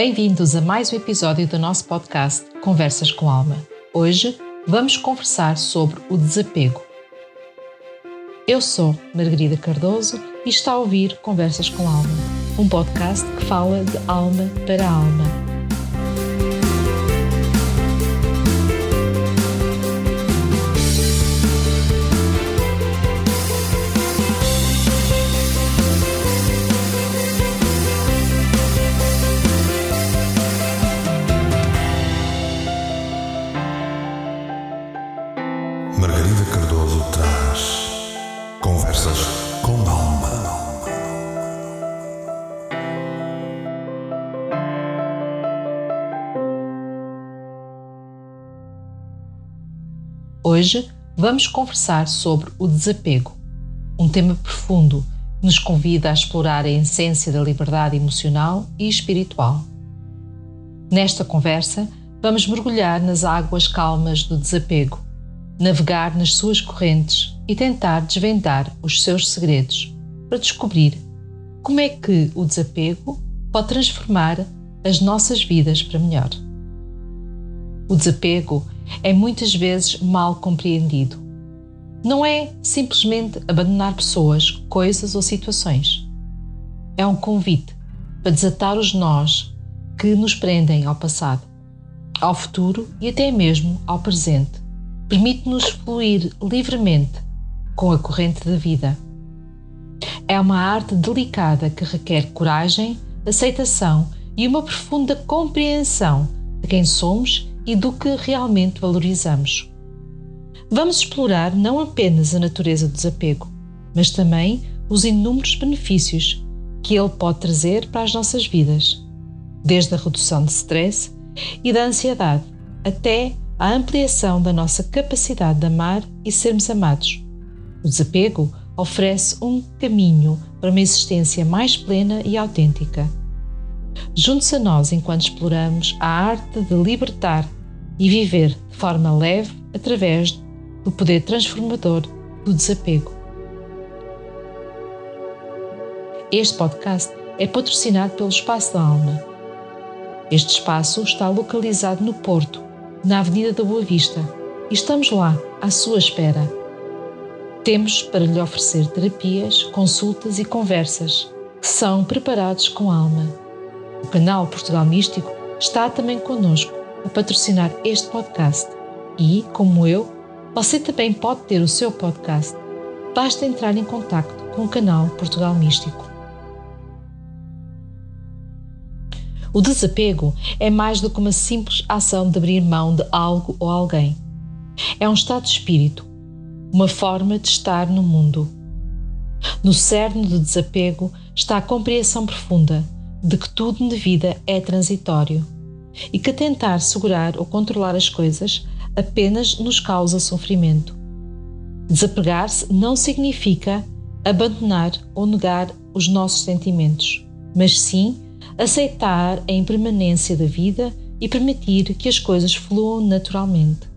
Bem-vindos a mais um episódio do nosso podcast Conversas com Alma. Hoje vamos conversar sobre o desapego. Eu sou Margarida Cardoso e está a ouvir Conversas com Alma, um podcast que fala de alma para alma Hoje vamos conversar sobre o desapego, um tema profundo que nos convida a explorar a essência da liberdade emocional e espiritual. Nesta conversa, vamos mergulhar nas águas calmas do desapego, navegar nas suas correntes e tentar desvendar os seus segredos para descobrir como é que o desapego pode transformar as nossas vidas para melhor. O desapego é muitas vezes mal compreendido. Não é simplesmente abandonar pessoas, coisas ou situações. É um convite para desatar os nós que nos prendem ao passado, ao futuro e até mesmo ao presente. Permite-nos fluir livremente com a corrente da vida. É uma arte delicada que requer coragem, aceitação e uma profunda compreensão de quem somos e do que realmente valorizamos. Vamos explorar não apenas a natureza do desapego, mas também os inúmeros benefícios que ele pode trazer para as nossas vidas, desde a redução de stress e da ansiedade até a ampliação da nossa capacidade de amar e sermos amados. O desapego oferece um caminho para uma existência mais plena e autêntica. Junte-se a nós enquanto exploramos a arte de libertar e viver de forma leve através do poder transformador do desapego. Este podcast é patrocinado pelo Espaço da Alma. Este espaço está localizado no Porto, na Avenida da Boa Vista, e estamos lá, à sua espera. Temos para lhe oferecer terapias, consultas e conversas que são preparados com alma. O canal Portugal Místico está também conosco a patrocinar este podcast. E, como eu, você também pode ter o seu podcast. Basta entrar em contato com o canal Portugal Místico. O desapego é mais do que uma simples ação de abrir mão de algo ou alguém. É um estado de espírito, uma forma de estar no mundo. No cerne do desapego está a compreensão profunda de que tudo na vida é transitório e que tentar segurar ou controlar as coisas apenas nos causa sofrimento. Desapegar-se não significa abandonar ou negar os nossos sentimentos, mas sim aceitar a impermanência da vida e permitir que as coisas fluam naturalmente.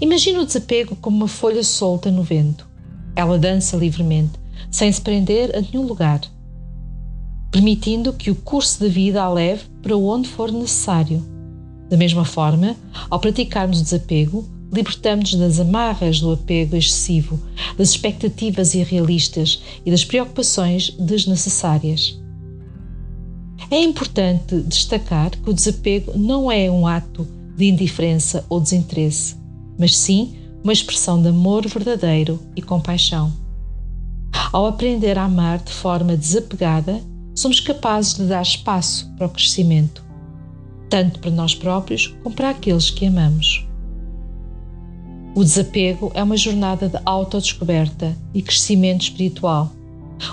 Imagine o desapego como uma folha solta no vento. Ela dança livremente, sem se prender a nenhum lugar permitindo que o curso da vida a leve para onde for necessário. Da mesma forma, ao praticarmos o desapego, libertamos-nos das amarras do apego excessivo, das expectativas irrealistas e das preocupações desnecessárias. É importante destacar que o desapego não é um ato de indiferença ou desinteresse, mas sim uma expressão de amor verdadeiro e compaixão. Ao aprender a amar de forma desapegada, somos capazes de dar espaço para o crescimento, tanto para nós próprios como para aqueles que amamos. O desapego é uma jornada de autodescoberta e crescimento espiritual,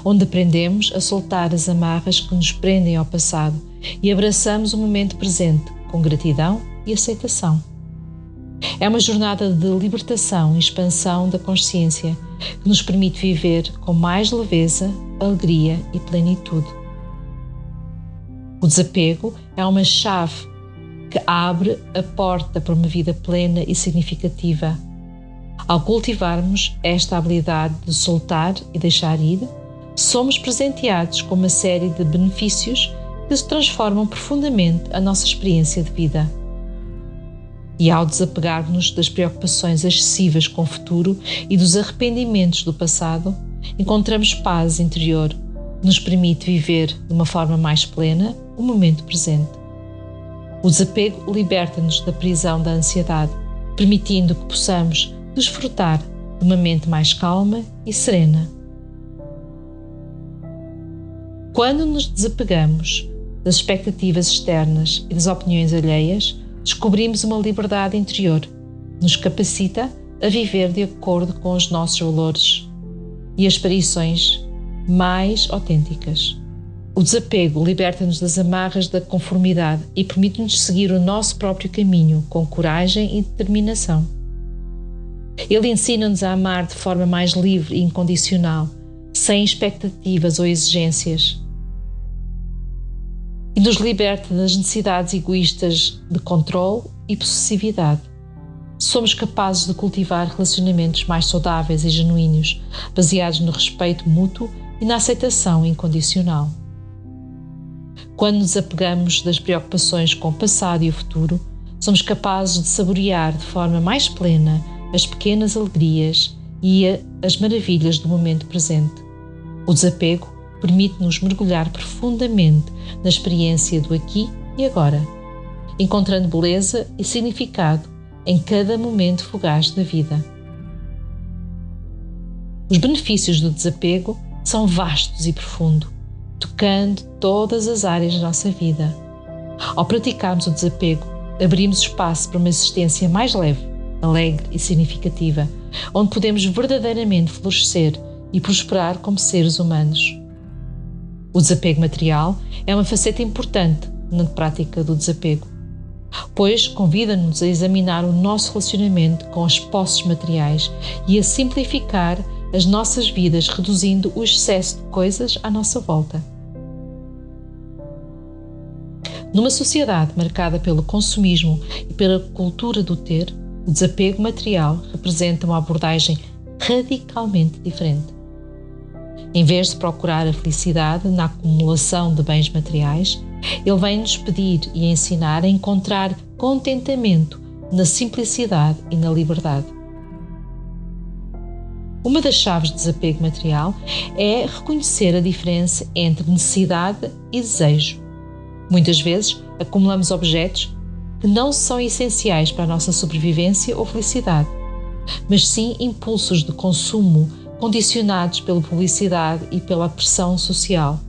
onde aprendemos a soltar as amarras que nos prendem ao passado e abraçamos o momento presente com gratidão e aceitação. É uma jornada de libertação e expansão da consciência que nos permite viver com mais leveza, alegria e plenitude. O desapego é uma chave que abre a porta para uma vida plena e significativa. Ao cultivarmos esta habilidade de soltar e deixar ir, somos presenteados com uma série de benefícios que se transformam profundamente a nossa experiência de vida. E ao desapegar-nos das preocupações excessivas com o futuro e dos arrependimentos do passado, encontramos paz interior nos permite viver de uma forma mais plena o momento presente. O desapego liberta-nos da prisão da ansiedade, permitindo que possamos desfrutar de uma mente mais calma e serena. Quando nos desapegamos das expectativas externas e das opiniões alheias, descobrimos uma liberdade interior que nos capacita a viver de acordo com os nossos valores e aspirações mais autênticas. O desapego liberta-nos das amarras da conformidade e permite-nos seguir o nosso próprio caminho com coragem e determinação. Ele ensina-nos a amar de forma mais livre e incondicional, sem expectativas ou exigências. E nos liberta das necessidades egoístas de controle e possessividade. Somos capazes de cultivar relacionamentos mais saudáveis e genuínos, baseados no respeito mútuo e na aceitação incondicional. Quando nos apegamos das preocupações com o passado e o futuro, somos capazes de saborear de forma mais plena as pequenas alegrias e as maravilhas do momento presente. O desapego permite-nos mergulhar profundamente na experiência do aqui e agora, encontrando beleza e significado em cada momento fugaz da vida. Os benefícios do desapego são vastos e profundos tocando todas as áreas da nossa vida. Ao praticarmos o desapego, abrimos espaço para uma existência mais leve, alegre e significativa, onde podemos verdadeiramente florescer e prosperar como seres humanos. O desapego material é uma faceta importante na prática do desapego, pois convida-nos a examinar o nosso relacionamento com as posses materiais e a simplificar as nossas vidas, reduzindo o excesso de coisas à nossa volta. Numa sociedade marcada pelo consumismo e pela cultura do ter, o desapego material representa uma abordagem radicalmente diferente. Em vez de procurar a felicidade na acumulação de bens materiais, ele vem-nos pedir e ensinar a encontrar contentamento na simplicidade e na liberdade. Uma das chaves de desapego material é reconhecer a diferença entre necessidade e desejo. Muitas vezes acumulamos objetos que não são essenciais para a nossa sobrevivência ou felicidade, mas sim impulsos de consumo condicionados pela publicidade e pela pressão social.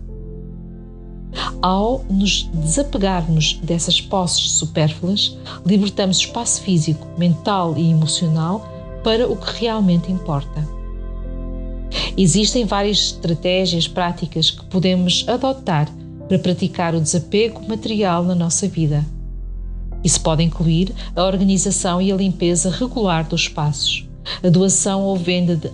Ao nos desapegarmos dessas posses supérfluas, libertamos espaço físico, mental e emocional para o que realmente importa. Existem várias estratégias práticas que podemos adotar para praticar o desapego material na nossa vida. Isso pode incluir a organização e a limpeza regular dos espaços, a doação ou venda de,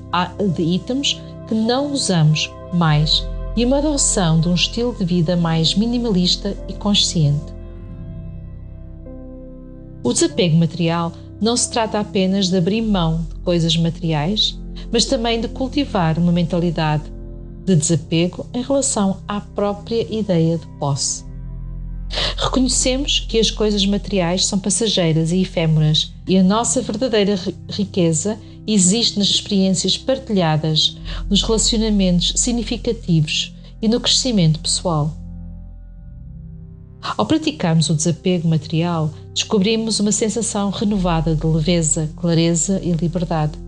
de itens que não usamos mais e uma adoção de um estilo de vida mais minimalista e consciente. O desapego material não se trata apenas de abrir mão de coisas materiais, mas também de cultivar uma mentalidade de desapego em relação à própria ideia de posse. Reconhecemos que as coisas materiais são passageiras e efêmeras e a nossa verdadeira riqueza existe nas experiências partilhadas, nos relacionamentos significativos e no crescimento pessoal. Ao praticarmos o desapego material, descobrimos uma sensação renovada de leveza, clareza e liberdade.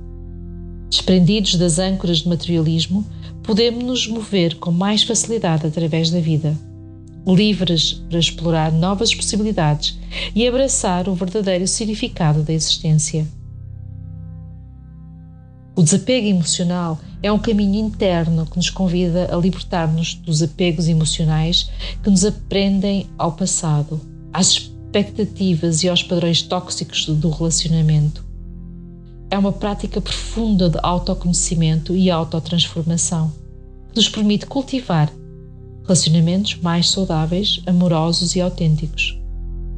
Desprendidos das âncoras de materialismo, podemos nos mover com mais facilidade através da vida, livres para explorar novas possibilidades e abraçar o verdadeiro significado da existência. O desapego emocional é um caminho interno que nos convida a libertar-nos dos apegos emocionais que nos aprendem ao passado, às expectativas e aos padrões tóxicos do relacionamento é uma prática profunda de autoconhecimento e autotransformação, que nos permite cultivar relacionamentos mais saudáveis, amorosos e autênticos,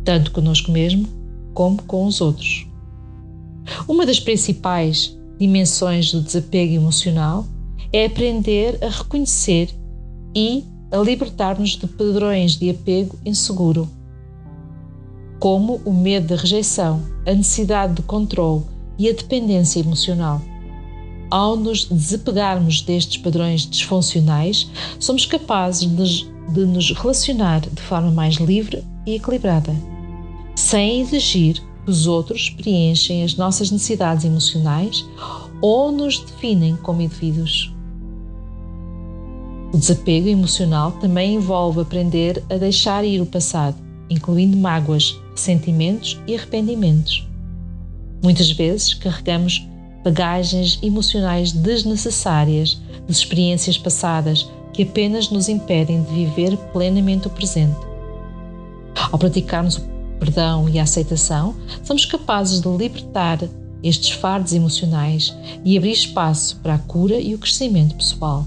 tanto conosco mesmo como com os outros. Uma das principais dimensões do desapego emocional é aprender a reconhecer e a libertar-nos de padrões de apego inseguro, como o medo da rejeição, a necessidade de controle e a dependência emocional. Ao nos desapegarmos destes padrões disfuncionais, somos capazes de, nos relacionar de forma mais livre e equilibrada, sem exigir que os outros preenchem as nossas necessidades emocionais ou nos definem como indivíduos. O desapego emocional também envolve aprender a deixar ir o passado, incluindo mágoas, ressentimentos e arrependimentos. Muitas vezes carregamos bagagens emocionais desnecessárias de experiências passadas que apenas nos impedem de viver plenamente o presente. Ao praticarmos o perdão e a aceitação, somos capazes de libertar estes fardos emocionais e abrir espaço para a cura e o crescimento pessoal.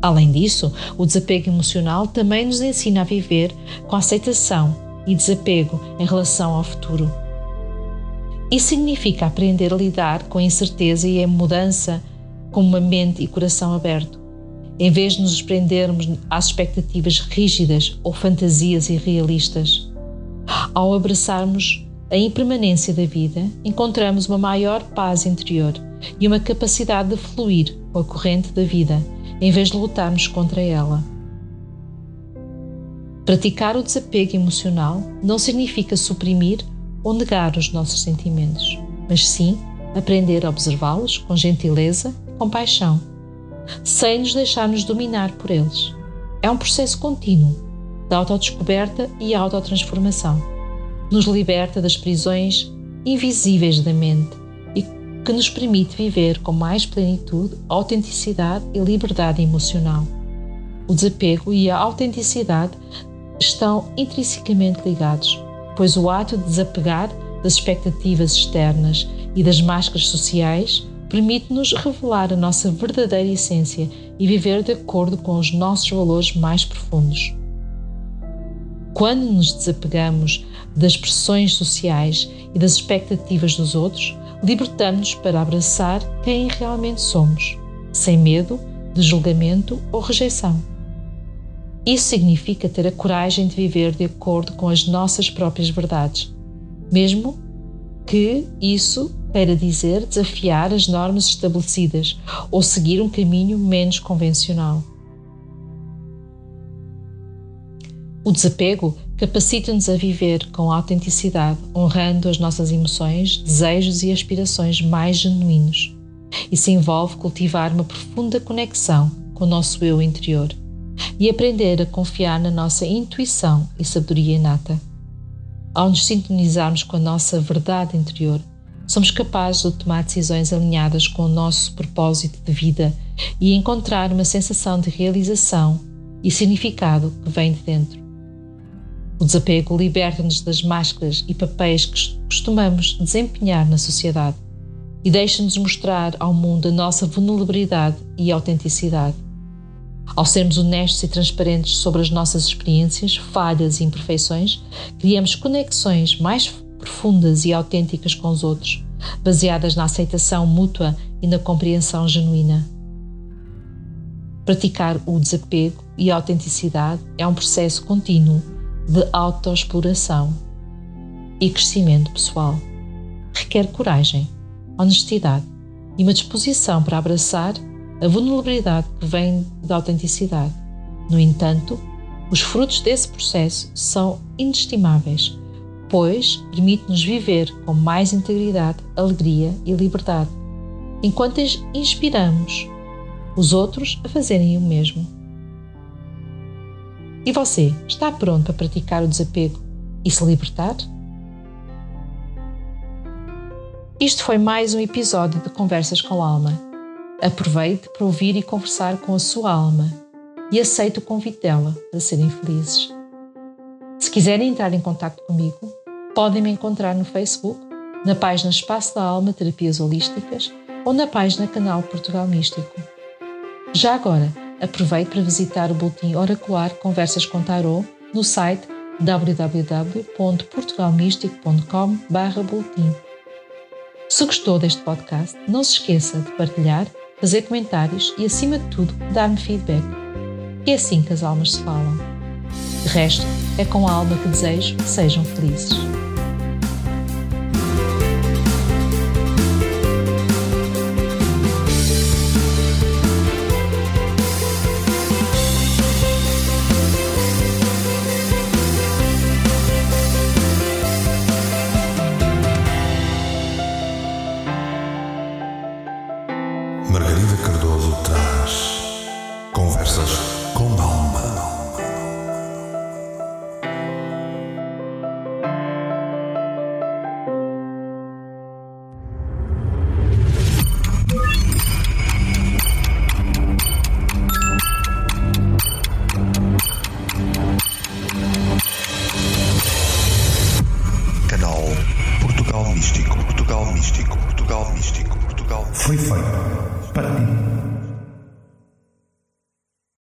Além disso, o desapego emocional também nos ensina a viver com aceitação e desapego em relação ao futuro. Isso significa aprender a lidar com a incerteza e a mudança com uma mente e coração aberto, em vez de nos prendermos às expectativas rígidas ou fantasias irrealistas. Ao abraçarmos a impermanência da vida, encontramos uma maior paz interior e uma capacidade de fluir com a corrente da vida em vez de lutarmos contra ela. Praticar o desapego emocional não significa suprimir ou negar os nossos sentimentos, mas sim aprender a observá-los com gentileza e compaixão, sem nos deixarmos dominar por eles. É um processo contínuo de autodescoberta e autotransformação. Nos liberta das prisões invisíveis da mente que nos permite viver com mais plenitude, autenticidade e liberdade emocional. O desapego e a autenticidade estão intrinsecamente ligados, pois o ato de desapegar das expectativas externas e das máscaras sociais permite-nos revelar a nossa verdadeira essência e viver de acordo com os nossos valores mais profundos. Quando nos desapegamos das pressões sociais e das expectativas dos outros, libertando-nos para abraçar quem realmente somos, sem medo de julgamento ou rejeição. Isso significa ter a coragem de viver de acordo com as nossas próprias verdades, mesmo que isso queira dizer desafiar as normas estabelecidas ou seguir um caminho menos convencional. O desapego capacita-nos a viver com autenticidade, honrando as nossas emoções, desejos e aspirações mais genuínos. Isso envolve cultivar uma profunda conexão com o nosso eu interior e aprender a confiar na nossa intuição e sabedoria inata. Ao nos sintonizarmos com a nossa verdade interior, somos capazes de tomar decisões alinhadas com o nosso propósito de vida e encontrar uma sensação de realização e significado que vem de dentro. O desapego liberta-nos das máscaras e papéis que costumamos desempenhar na sociedade e deixa-nos mostrar ao mundo a nossa vulnerabilidade e autenticidade. Ao sermos honestos e transparentes sobre as nossas experiências, falhas e imperfeições, criamos conexões mais profundas e autênticas com os outros, baseadas na aceitação mútua e na compreensão genuína. Praticar o desapego e a autenticidade é um processo contínuo de autoexploração e crescimento pessoal. Requer coragem, honestidade e uma disposição para abraçar a vulnerabilidade que vem da autenticidade. No entanto, os frutos desse processo são inestimáveis, pois permite-nos viver com mais integridade, alegria e liberdade, enquanto inspiramos os outros a fazerem o mesmo. E você, está pronto para praticar o desapego e se libertar? Isto foi mais um episódio de Conversas com Alma. Aproveite para ouvir e conversar com a sua alma e aceite o convite dela para serem felizes. Se quiserem entrar em contato comigo, podem me encontrar no Facebook, na página Espaço da Alma Terapias Holísticas ou na página Canal Portugal Místico. Já agora, Aproveite para visitar o boletim oracular Conversas com Tarot no site www.portugalmístico.com/boletim. Se gostou deste podcast, não se esqueça de partilhar, fazer comentários e, acima de tudo, dar-me feedback. É assim que as almas se falam. De resto, é com a alma que desejo que sejam felizes.